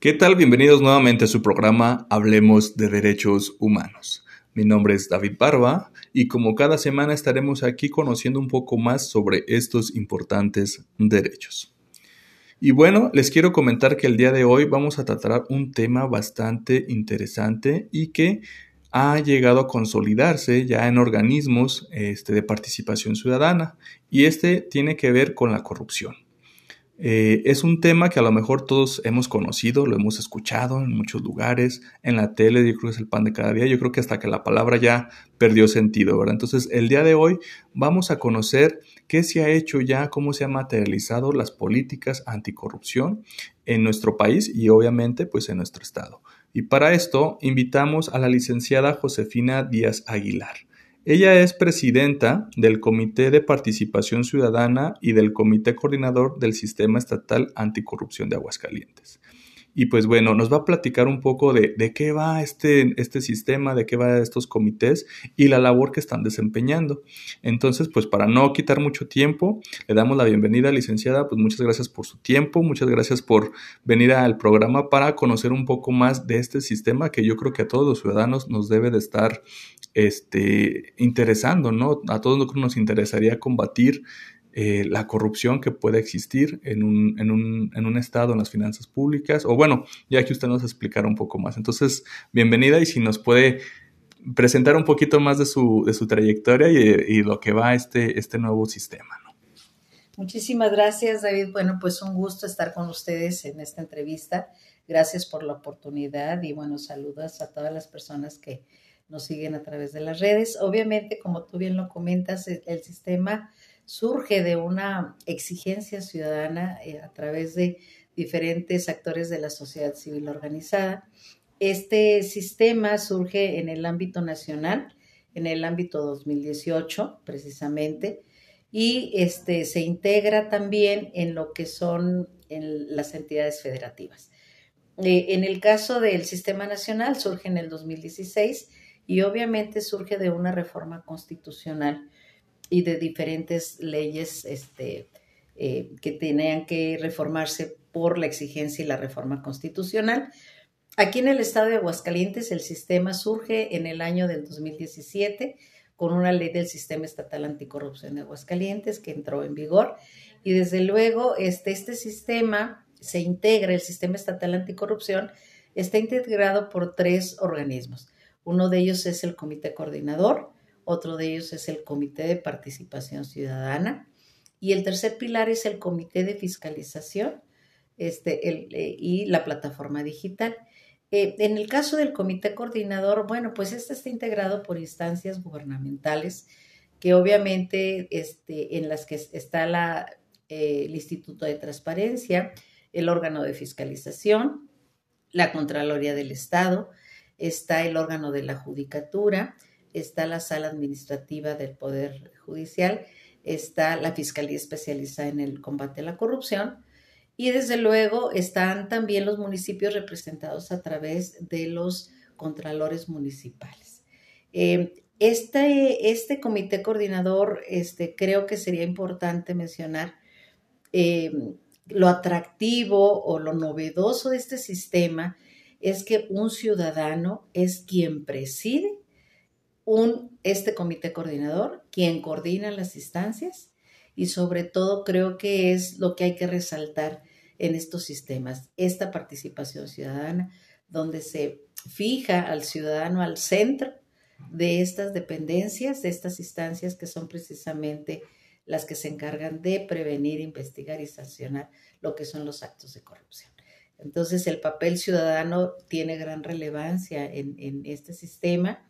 ¿Qué tal? Bienvenidos nuevamente a su programa Hablemos de Derechos Humanos. Mi nombre es David Barba y como cada semana estaremos aquí conociendo un poco más sobre estos importantes derechos. Y bueno, les quiero comentar que el día de hoy vamos a tratar un tema bastante interesante y que ha llegado a consolidarse ya en organismos este, de participación ciudadana y este tiene que ver con la corrupción. Eh, es un tema que a lo mejor todos hemos conocido, lo hemos escuchado en muchos lugares, en la tele, yo creo que es el pan de cada día, yo creo que hasta que la palabra ya perdió sentido, ¿verdad? Entonces, el día de hoy vamos a conocer qué se ha hecho ya, cómo se han materializado las políticas anticorrupción en nuestro país y obviamente pues en nuestro estado. Y para esto invitamos a la licenciada Josefina Díaz Aguilar. Ella es presidenta del Comité de Participación Ciudadana y del Comité Coordinador del Sistema Estatal Anticorrupción de Aguascalientes. Y pues bueno, nos va a platicar un poco de, de qué va este, este sistema, de qué va estos comités y la labor que están desempeñando. Entonces, pues para no quitar mucho tiempo, le damos la bienvenida, licenciada. Pues muchas gracias por su tiempo, muchas gracias por venir al programa para conocer un poco más de este sistema que yo creo que a todos los ciudadanos nos debe de estar este, interesando, ¿no? A todos nos interesaría combatir eh, la corrupción que puede existir en un, en, un, en un, Estado, en las finanzas públicas, o bueno, ya que usted nos explicara un poco más. Entonces, bienvenida y si nos puede presentar un poquito más de su, de su trayectoria y, lo que va este, este nuevo sistema. Muchísimas gracias, David. Bueno, pues un gusto estar con ustedes en esta entrevista. Gracias por la oportunidad y bueno, saludos a todas las personas que nos siguen a través de las redes. Obviamente, como tú bien lo comentas, el sistema surge de una exigencia ciudadana eh, a través de diferentes actores de la sociedad civil organizada. Este sistema surge en el ámbito nacional, en el ámbito 2018 precisamente, y este, se integra también en lo que son las entidades federativas. Eh, en el caso del sistema nacional surge en el 2016 y obviamente surge de una reforma constitucional y de diferentes leyes este, eh, que tenían que reformarse por la exigencia y la reforma constitucional. Aquí en el estado de Aguascalientes el sistema surge en el año del 2017 con una ley del Sistema Estatal Anticorrupción de Aguascalientes que entró en vigor y desde luego este, este sistema se integra, el Sistema Estatal Anticorrupción está integrado por tres organismos. Uno de ellos es el Comité Coordinador, otro de ellos es el Comité de Participación Ciudadana y el tercer pilar es el Comité de Fiscalización este, eh, y la plataforma digital. Eh, en el caso del Comité Coordinador, bueno, pues este está integrado por instancias gubernamentales que obviamente este, en las que está la, eh, el Instituto de Transparencia, el órgano de fiscalización, la Contraloría del Estado, está el órgano de la Judicatura, está la sala administrativa del Poder Judicial, está la Fiscalía especializada en el combate a la corrupción y desde luego están también los municipios representados a través de los contralores municipales. Eh, este, este, comité coordinador, este, creo que sería importante mencionar eh, lo atractivo o lo novedoso de este sistema es que un ciudadano es quien preside este comité coordinador, quien coordina las instancias y sobre todo creo que es lo que hay que resaltar en estos sistemas, esta participación ciudadana, donde se fija al ciudadano al centro de estas dependencias, de estas instancias que son precisamente las que se encargan de prevenir, investigar y sancionar lo que son los actos de corrupción. Entonces, el papel ciudadano tiene gran relevancia en este sistema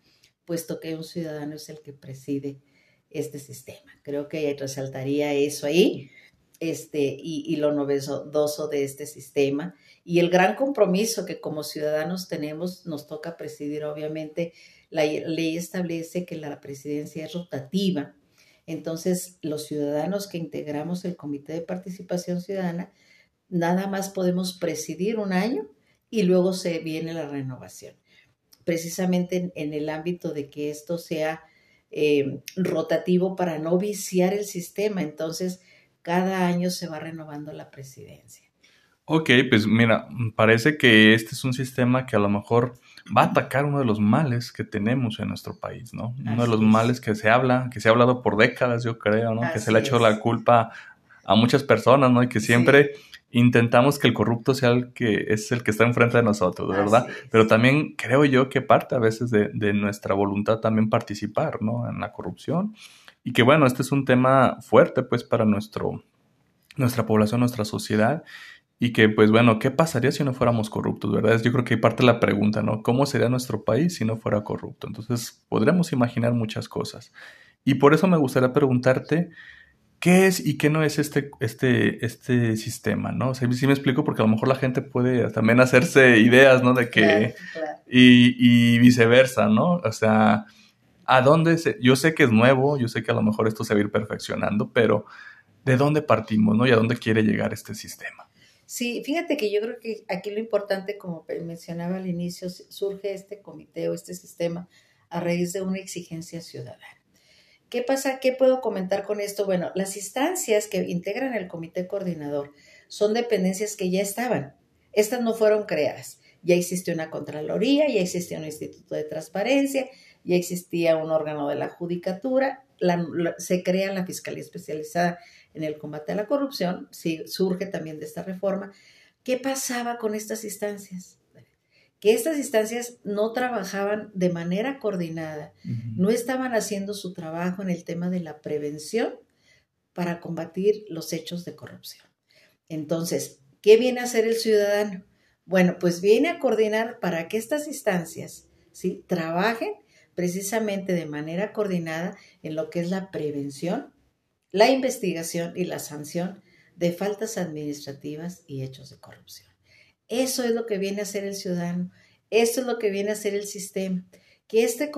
puesto que un ciudadano es el que preside este sistema. Creo que resaltaría eso ahí, este, y, lo novedoso de este sistema, y el gran compromiso que como ciudadanos tenemos, nos toca presidir, obviamente, la ley establece que la presidencia es rotativa, entonces los ciudadanos que integramos el Comité de Participación Ciudadana, nada más podemos presidir un año y luego se viene la renovación precisamente en, el ámbito de que esto sea eh, rotativo para no viciar el sistema. Entonces, cada año se va renovando la presidencia. Ok, pues mira, parece que este es un sistema que a lo mejor va a atacar uno de los males que tenemos en nuestro país, ¿no? uno de los males que se habla, que se ha hablado por décadas, yo creo, ¿no? que se le ha hecho la culpa a muchas personas, ¿no? Y que siempre intentamos que el corrupto sea el que es el que está enfrente de nosotros, ¿verdad? Pero también creo yo que parte a veces de, de, nuestra voluntad también participar, ¿no? En la corrupción. Y que bueno, este es un tema fuerte, pues, para nuestro, nuestra población, nuestra sociedad. Y que, pues bueno, ¿qué pasaría si no fuéramos corruptos, verdad? Yo creo que hay parte de la pregunta, ¿no? ¿Cómo sería nuestro país si no fuera corrupto? Entonces, podremos imaginar muchas cosas. Y por eso me gustaría preguntarte, ¿qué es y qué no es este, este, este sistema, ¿no? O sea, sí me explico porque a lo mejor la gente puede también hacerse ideas, ¿no? De que... Y, y, viceversa, ¿no? O sea, ¿a dónde se...? Yo sé que es nuevo, yo sé que a lo mejor esto se va a ir perfeccionando, pero ¿de dónde partimos, ¿no? ¿Y a dónde quiere llegar este sistema? Sí, fíjate que yo creo que aquí lo importante, como mencionaba al inicio, surge este comité o este sistema a raíz de una exigencia ciudadana. ¿Qué pasa? ¿Qué puedo comentar con esto? Bueno, las instancias que integran el comité coordinador son dependencias que ya estaban. Estas no fueron creadas. Ya existía una Contraloría, ya existía un Instituto de Transparencia, ya existía un órgano de la Judicatura, se crea la Fiscalía Especializada en el combate a la corrupción, sí, surge también de esta reforma. ¿Qué pasaba con estas instancias? Que estas instancias no trabajaban de manera coordinada, no estaban haciendo su trabajo en el tema de la prevención para combatir los hechos de corrupción. Entonces, ¿qué viene a hacer el ciudadano? Bueno, pues viene a coordinar para que estas instancias ¿sí? trabajen precisamente de manera coordinada en lo que es la prevención la investigación y la sanción de faltas administrativas y hechos de corrupción. Eso es lo que viene a hacer el ciudadano, eso es lo que viene a hacer el sistema, que este,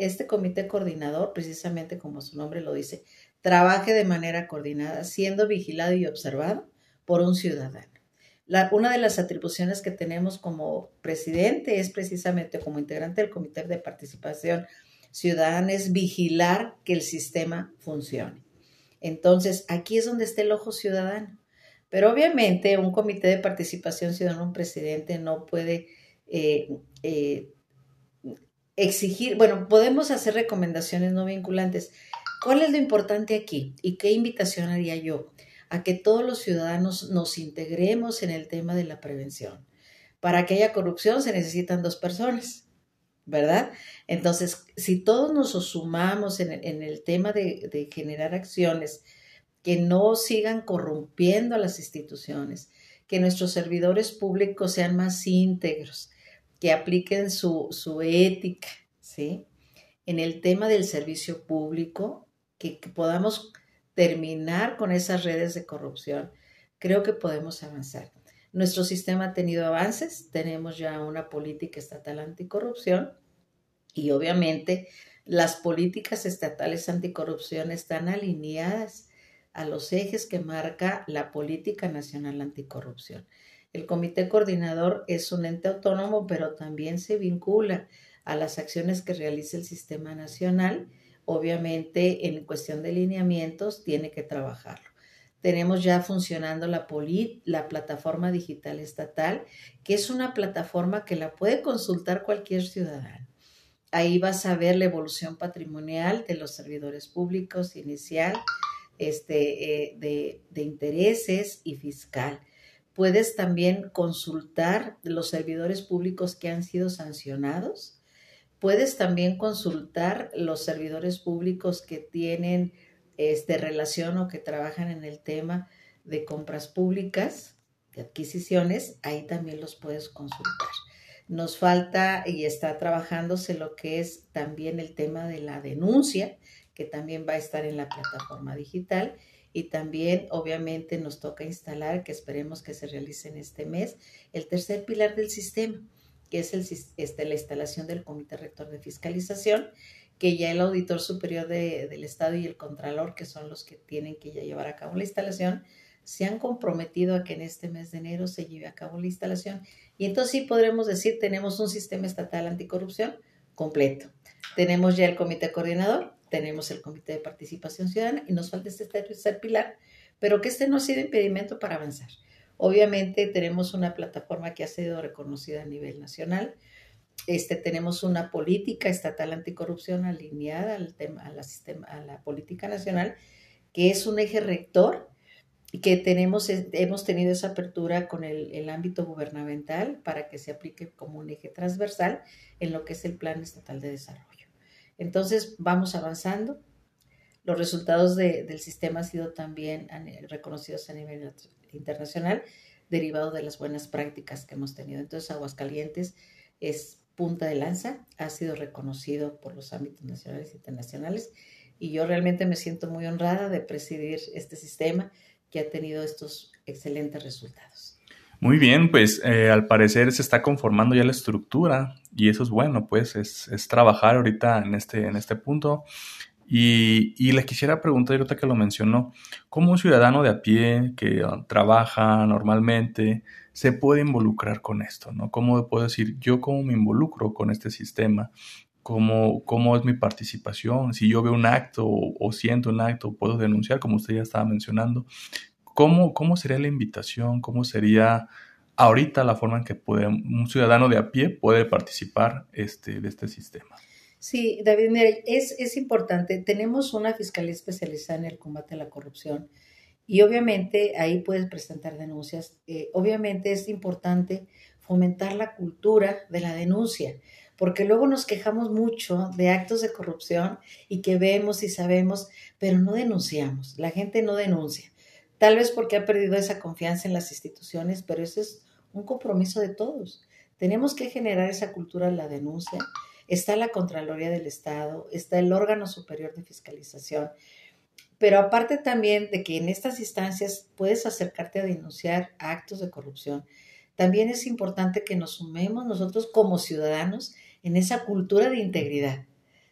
este comité coordinador, precisamente como su nombre lo dice, trabaje de manera coordinada, siendo vigilado y observado por un ciudadano. una de las atribuciones que tenemos como presidente es precisamente como integrante del Comité de Participación Ciudadana es vigilar que el sistema funcione. Entonces, aquí es donde está el ojo ciudadano. Pero obviamente un comité de participación ciudadana, un presidente, no puede eh, eh, exigir, bueno, podemos hacer recomendaciones no vinculantes. ¿Cuál es lo importante aquí? ¿Y qué invitación haría yo? A que todos los ciudadanos nos integremos en el tema de la prevención. Para que haya corrupción se necesitan dos personas. ¿verdad? Entonces, si todos nos sumamos en, el tema de, generar acciones que no sigan corrompiendo a las instituciones, que nuestros servidores públicos sean más íntegros, que apliquen su, su ética, ¿sí? En el tema del servicio público, que, que podamos terminar con esas redes de corrupción, creo que podemos avanzar. Nuestro sistema ha tenido avances, tenemos ya una política estatal anticorrupción y obviamente las políticas estatales anticorrupción están alineadas a los ejes que marca la política nacional anticorrupción. El comité coordinador es un ente autónomo, pero también se vincula a las acciones que realiza el sistema nacional. Obviamente, en cuestión de lineamientos, tiene que trabajarlo. Tenemos ya funcionando la, la plataforma digital estatal, que es una plataforma que la puede consultar cualquier ciudadano. Ahí vas a ver la evolución patrimonial de los servidores públicos inicial, este, eh, de, de intereses y fiscal. Puedes también consultar los servidores públicos que han sido sancionados. Puedes también consultar los servidores públicos que tienen este, relación o que trabajan en el tema de compras públicas, de adquisiciones, ahí también los puedes consultar. Nos falta y está trabajándose lo que es también el tema de la denuncia, que también va a estar en la plataforma digital. Y también, obviamente, nos toca instalar, que esperemos que se realice en este mes, el tercer pilar del sistema, que es este, la instalación del Comité Rector de Fiscalización, que ya el auditor superior del Estado y el Contralor, que son los que tienen que ya llevar a cabo la instalación, se han comprometido a que en este mes de enero se lleve a cabo la instalación. Y entonces sí podremos decir, tenemos un sistema estatal anticorrupción completo. Tenemos ya el comité coordinador, tenemos el comité de participación ciudadana y nos falta este tercer pilar, pero que este no ha sido impedimento para avanzar. Obviamente tenemos una plataforma que ha sido reconocida a nivel nacional. Este, tenemos una política estatal anticorrupción alineada al tema, a, la sistema, a la política nacional, que es un eje rector y que tenemos, hemos tenido esa apertura con el, ámbito gubernamental para que se aplique como un eje transversal en lo que es el Plan Estatal de Desarrollo. Entonces, vamos avanzando. Los resultados de, del sistema han sido también reconocidos a nivel internacional, derivado de las buenas prácticas que hemos tenido. Entonces, Aguascalientes es punta de lanza, ha sido reconocido por los ámbitos nacionales e internacionales y yo realmente me siento muy honrada de presidir este sistema que ha tenido estos excelentes resultados. Muy bien, pues eh, al parecer se está conformando ya la estructura y eso es bueno, pues es, es trabajar ahorita en este, en este punto. Y, y le quisiera preguntar, ahorita que lo mencionó, ¿cómo un ciudadano de a pie que ah, trabaja normalmente se puede involucrar con esto? ¿no? ¿Cómo puedo decir, yo cómo me involucro con este sistema? ¿Cómo, cómo es mi participación? Si yo veo un acto o, o, siento un acto, puedo denunciar, como usted ya estaba mencionando. ¿Cómo, cómo sería la invitación? ¿Cómo sería ahorita la forma en que un ciudadano de a pie puede participar este, de este sistema? Sí, David, mira, es, es importante. Tenemos una fiscalía especializada en el combate a la corrupción y obviamente ahí puedes presentar denuncias. Eh, obviamente es importante fomentar la cultura de la denuncia, porque luego nos quejamos mucho de actos de corrupción y que vemos y sabemos, pero no denunciamos. La gente no denuncia. Tal vez porque ha perdido esa confianza en las instituciones, pero ese es un compromiso de todos. Tenemos que generar esa cultura de la denuncia está la Contraloría del Estado, está el órgano superior de fiscalización, pero aparte también de que en estas instancias puedes acercarte a denunciar actos de corrupción, también es importante que nos sumemos nosotros como ciudadanos en esa cultura de integridad,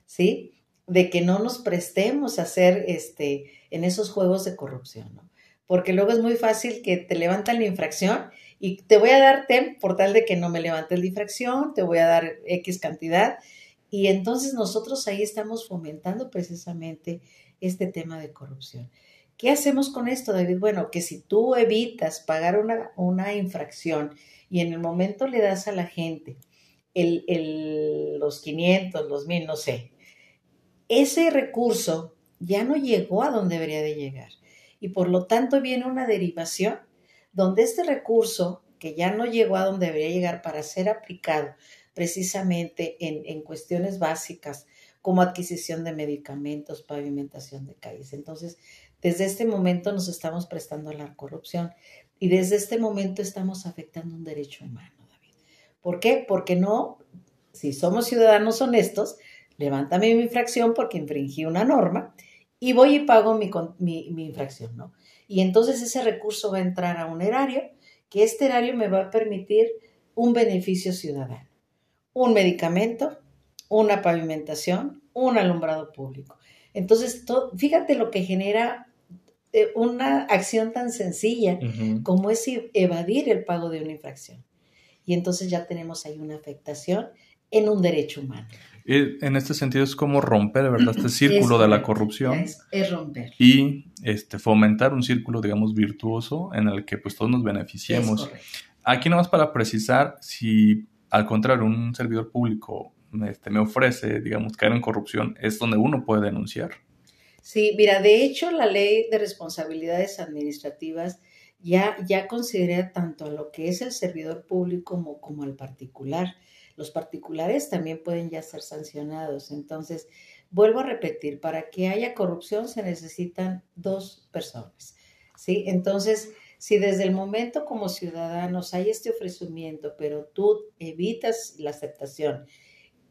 ¿sí? De que no nos prestemos a hacer este, en esos juegos de corrupción, ¿no? Porque luego es muy fácil que te levantan la infracción y te voy a dar TEM por tal de que no me levantes la infracción, te voy a dar X cantidad. Y entonces nosotros ahí estamos fomentando precisamente este tema de corrupción. ¿Qué hacemos con esto, David? Bueno, que si tú evitas pagar una, una infracción y en el momento le das a la gente el, el, los 500, los 1000, no sé, ese recurso ya no llegó a donde debería de llegar. Y por lo tanto viene una derivación donde este recurso, que ya no llegó a donde debería llegar para ser aplicado precisamente en, en cuestiones básicas como adquisición de medicamentos, pavimentación de calles. Entonces, desde este momento nos estamos prestando a la corrupción y desde este momento estamos afectando un derecho humano, David. ¿Por qué? Porque no, si somos ciudadanos honestos, levántame mi infracción porque infringí una norma y voy y pago mi, mi, mi infracción, ¿no? Y entonces ese recurso va a entrar a un erario, que este erario me va a permitir un beneficio ciudadano, un medicamento, una pavimentación, un alumbrado público. Entonces, fíjate lo que genera eh, una acción tan sencilla como es evadir el pago de una infracción. Y entonces ya tenemos ahí una afectación en un derecho humano. En este sentido es como romper, ¿verdad? Este círculo de la corrupción. Es, romper. Y este, fomentar un círculo, digamos, virtuoso en el que pues todos nos beneficiemos. Aquí nomás para precisar, si al contrario un servidor público este, me ofrece, digamos, caer en corrupción, es donde uno puede denunciar. Sí, mira, de hecho la ley de responsabilidades administrativas ya, ya considera tanto a lo que es el servidor público como, como al particular los particulares también pueden ya ser sancionados. Entonces, vuelvo a repetir, para que haya corrupción se necesitan dos personas. ¿sí? Entonces, si desde el momento como ciudadanos hay este ofrecimiento, pero tú evitas la aceptación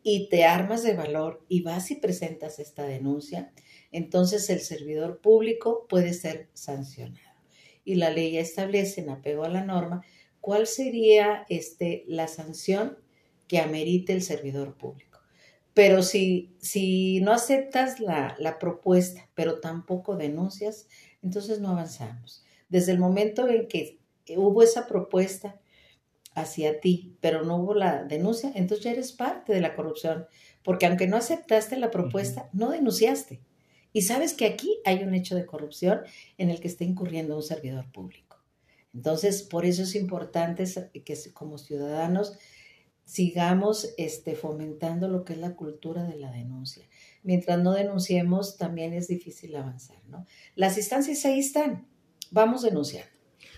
y te armas de valor y vas y presentas esta denuncia, entonces el servidor público puede ser sancionado. Y la ley ya establece, en apego a la norma, cuál sería este, la sanción que amerite el servidor público. Pero si, si no aceptas la, la propuesta, pero tampoco denuncias, entonces no avanzamos. Desde el momento en que hubo esa propuesta hacia ti, pero no hubo la denuncia, entonces ya eres parte de la corrupción, porque aunque no aceptaste la propuesta, no denunciaste. Y sabes que aquí hay un hecho de corrupción en el que está incurriendo un servidor público. Entonces, por eso es importante que como ciudadanos sigamos este, fomentando lo que es la cultura de la denuncia. Mientras no denunciemos, también es difícil avanzar, ¿no? Las instancias ahí están, vamos denunciando.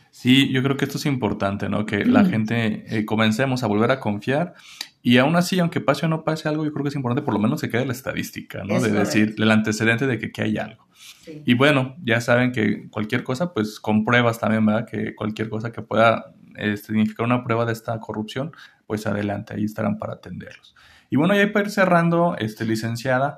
Sí, yo creo que esto es importante, ¿no? Que la gente eh, comencemos a volver a confiar y aún así, aunque pase o no pase algo, yo creo que es importante por lo menos que quede la estadística, ¿no? de decir, el antecedente de que, que hay algo. Y bueno, ya saben que cualquier cosa, pues con pruebas también, ¿verdad? Que cualquier cosa que pueda eh, significar una prueba de esta corrupción, pues adelante, ahí estarán para atenderlos. Y bueno, ya para ir cerrando, este, licenciada,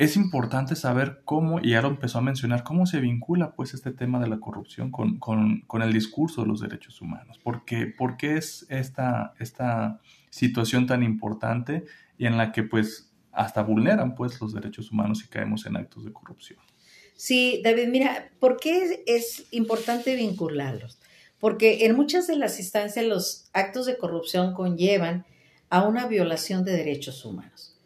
es importante saber cómo, y ya lo empezó a mencionar, cómo se vincula pues este tema de la corrupción con, con, el discurso de los derechos humanos. ¿Por qué, ¿Por qué es esta, esta situación tan importante y en la que pues hasta vulneran pues los derechos humanos y caemos en actos de corrupción? Sí, David, mira, ¿por qué es importante vincularlos? Porque en muchas de las instancias los actos de corrupción conllevan a una violación de derechos humanos.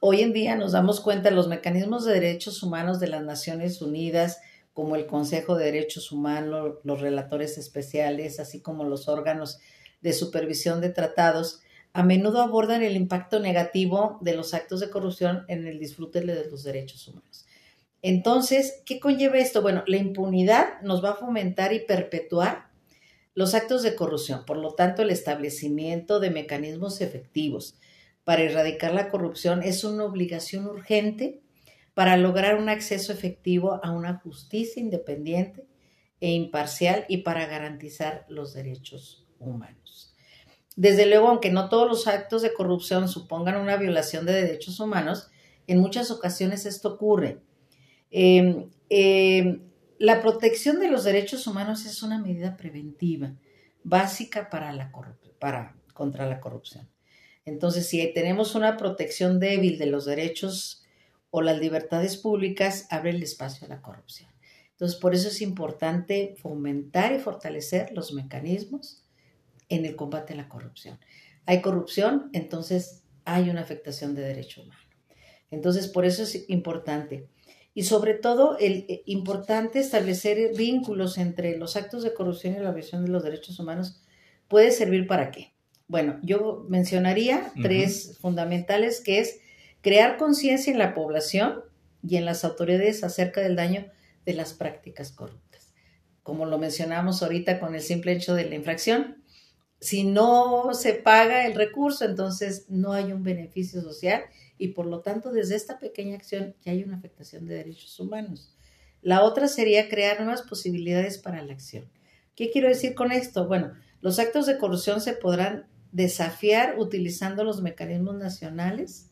Hoy en día nos damos cuenta de los mecanismos de derechos humanos de las Naciones Unidas, como el Consejo de Derechos Humanos, los relatores especiales, así como los órganos de supervisión de tratados, a menudo abordan el impacto negativo de los actos de corrupción en el disfrute de los derechos humanos. Entonces, ¿qué conlleva esto? Bueno, la impunidad nos va a fomentar y perpetuar los actos de corrupción. Por lo tanto, el establecimiento de mecanismos efectivos para erradicar la corrupción es una obligación urgente para lograr un acceso efectivo a una justicia independiente e imparcial y para garantizar los derechos humanos. Desde luego, aunque no todos los actos de corrupción supongan una violación de derechos humanos, en muchas ocasiones esto ocurre Em, em, la protección de los derechos humanos es una medida preventiva básica para la para, contra la corrupción. Entonces, si tenemos una protección débil de los derechos o las libertades públicas, abre el espacio a la corrupción. Entonces, por eso es importante fomentar y fortalecer los mecanismos en el combate a la corrupción. Hay corrupción, entonces hay una afectación de derecho humano. Entonces, por eso es importante y sobre todo el eh, importante establecer vínculos entre los actos de corrupción y la visión de los derechos humanos puede servir para qué. Bueno, yo mencionaría tres fundamentales que es crear conciencia en la población y en las autoridades acerca del daño de las prácticas corruptas. Como lo mencionamos ahorita con el simple hecho de la infracción, si no se paga el recurso, entonces no hay un beneficio social y por lo tanto desde esta pequeña acción ya hay una afectación de derechos humanos. La otra sería crear nuevas posibilidades para la acción. ¿Qué quiero decir con esto? Bueno, los actos de corrupción se podrán desafiar utilizando los mecanismos nacionales,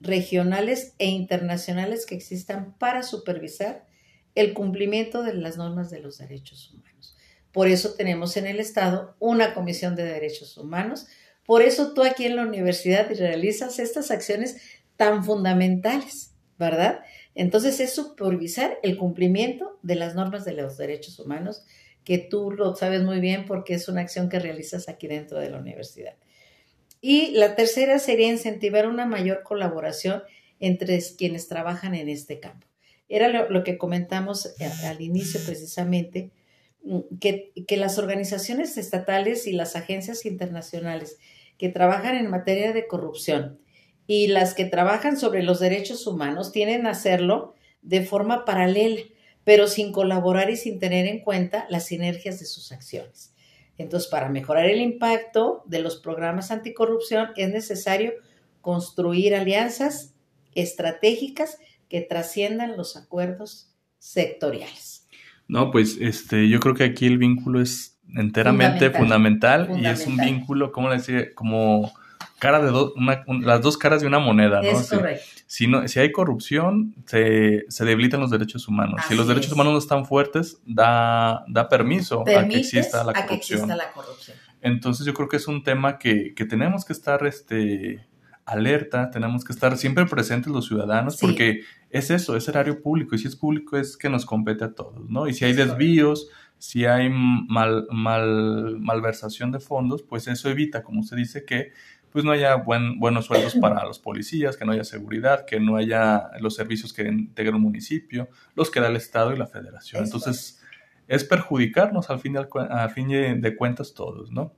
regionales e internacionales que existan para supervisar el cumplimiento de las normas de los derechos humanos. Por eso tenemos en el Estado una Comisión de Derechos Humanos, por eso tú aquí en la universidad realizas estas acciones tan fundamentales, ¿verdad? Entonces es supervisar el cumplimiento de las normas de los derechos humanos, que tú lo sabes muy bien porque es una acción que realizas aquí dentro de la universidad. Y la tercera sería incentivar una mayor colaboración entre quienes trabajan en este campo. Era lo, que comentamos al inicio precisamente, que, que las organizaciones estatales y las agencias internacionales que trabajan en materia de corrupción y las que trabajan sobre los derechos humanos tienen a hacerlo de forma paralela, pero sin colaborar y sin tener en cuenta las sinergias de sus acciones. Entonces, para mejorar el impacto de los programas anticorrupción es necesario construir alianzas estratégicas que trasciendan los acuerdos sectoriales. No, pues este, yo creo que aquí el vínculo es enteramente fundamental, y es un vínculo, ¿cómo decir? Como cara de dos, las dos caras de una moneda, ¿no? Es correcto. Si, no, si hay corrupción, se, se debilitan los derechos humanos. si los derechos humanos no están fuertes, da, da permiso a que exista la corrupción. Entonces yo creo que es un tema que, que tenemos que estar este, alerta, tenemos que estar siempre presentes los ciudadanos, porque es eso, es erario público, y si es público es que nos compete a todos, ¿no? Y si hay desvíos, si hay mal, mal, malversación de fondos, pues eso evita, como usted dice, que pues no haya buen, buenos sueldos para los policías, que no haya seguridad, que no haya los servicios que integra un municipio, los que da el Estado y la federación. Entonces, es perjudicarnos al fin, de, al fin de cuentas todos, ¿no?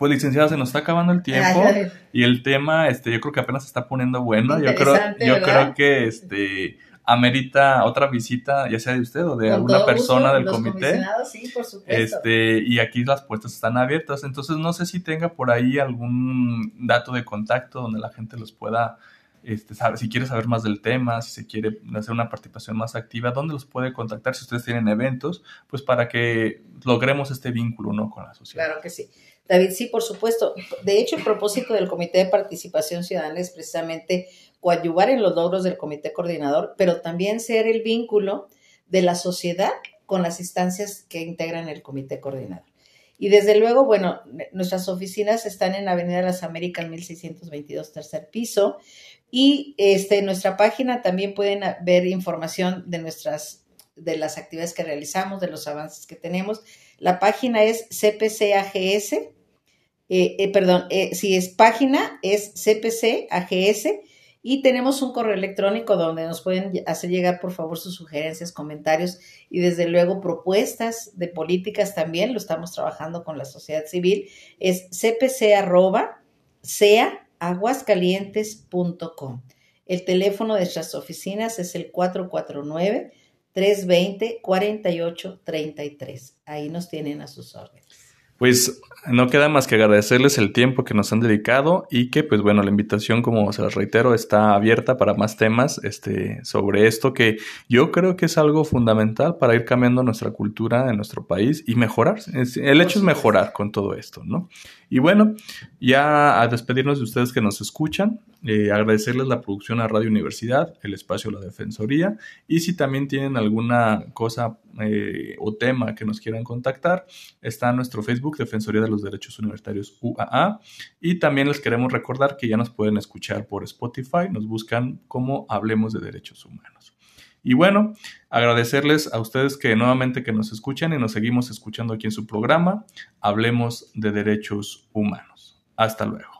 Pues licenciada, se nos está acabando el tiempo y el tema, este, yo creo que apenas se está poniendo bueno. Yo creo, yo creo que este amerita otra visita, ya sea de usted o de alguna persona del comité. Sí, por supuesto. Este, y aquí las puertas están abiertas. Entonces, no sé si tenga por ahí algún dato de contacto donde la gente los pueda este, si quiere saber más del tema, si se quiere hacer una participación más activa, ¿dónde los puede contactar si ustedes tienen eventos? Pues para que logremos este vínculo ¿no? con la sociedad. Claro que sí. David, sí, por supuesto. De hecho, el propósito del Comité de Participación Ciudadana es precisamente coadyuvar en los logros del Comité Coordinador, pero también ser el vínculo de la sociedad con las instancias que integran el Comité Coordinador. Y desde luego, bueno, nuestras oficinas están en Avenida de las Américas 1622, tercer piso. Y este, en nuestra página también pueden ver información de nuestras de las actividades que realizamos, de los avances que tenemos. La página es CPCAGS eh, eh, perdón, eh, si es página, es CPC AGS y tenemos un correo electrónico donde nos pueden hacer llegar, por favor, sus sugerencias, comentarios y desde luego propuestas de políticas también. Lo estamos trabajando con la sociedad civil. Es cpc arroba aguascalientes.com. El teléfono de nuestras oficinas es el 449 320 4833. Ahí nos tienen a sus órdenes. Pues no queda más que agradecerles el tiempo que nos han dedicado y que, pues bueno, la invitación, como se las reitero, está abierta para más temas este, sobre esto que yo creo que es algo fundamental para ir cambiando nuestra cultura en nuestro país y mejorar. El hecho es mejorar con todo esto, ¿no? Y bueno, ya a despedirnos de ustedes que nos escuchan, eh, agradecerles la producción a Radio Universidad, el espacio La Defensoría, y si también tienen alguna cosa eh, o tema que nos quieran contactar, está nuestro Defensoría de los Derechos Universitarios UAA, y también les queremos recordar que ya nos pueden escuchar por Spotify, nos buscan como Hablemos de Derechos Humanos. Y bueno, agradecerles a ustedes que nuevamente que nos escuchan y nos seguimos escuchando aquí en su programa, Hablemos de Derechos Humanos. Hasta luego.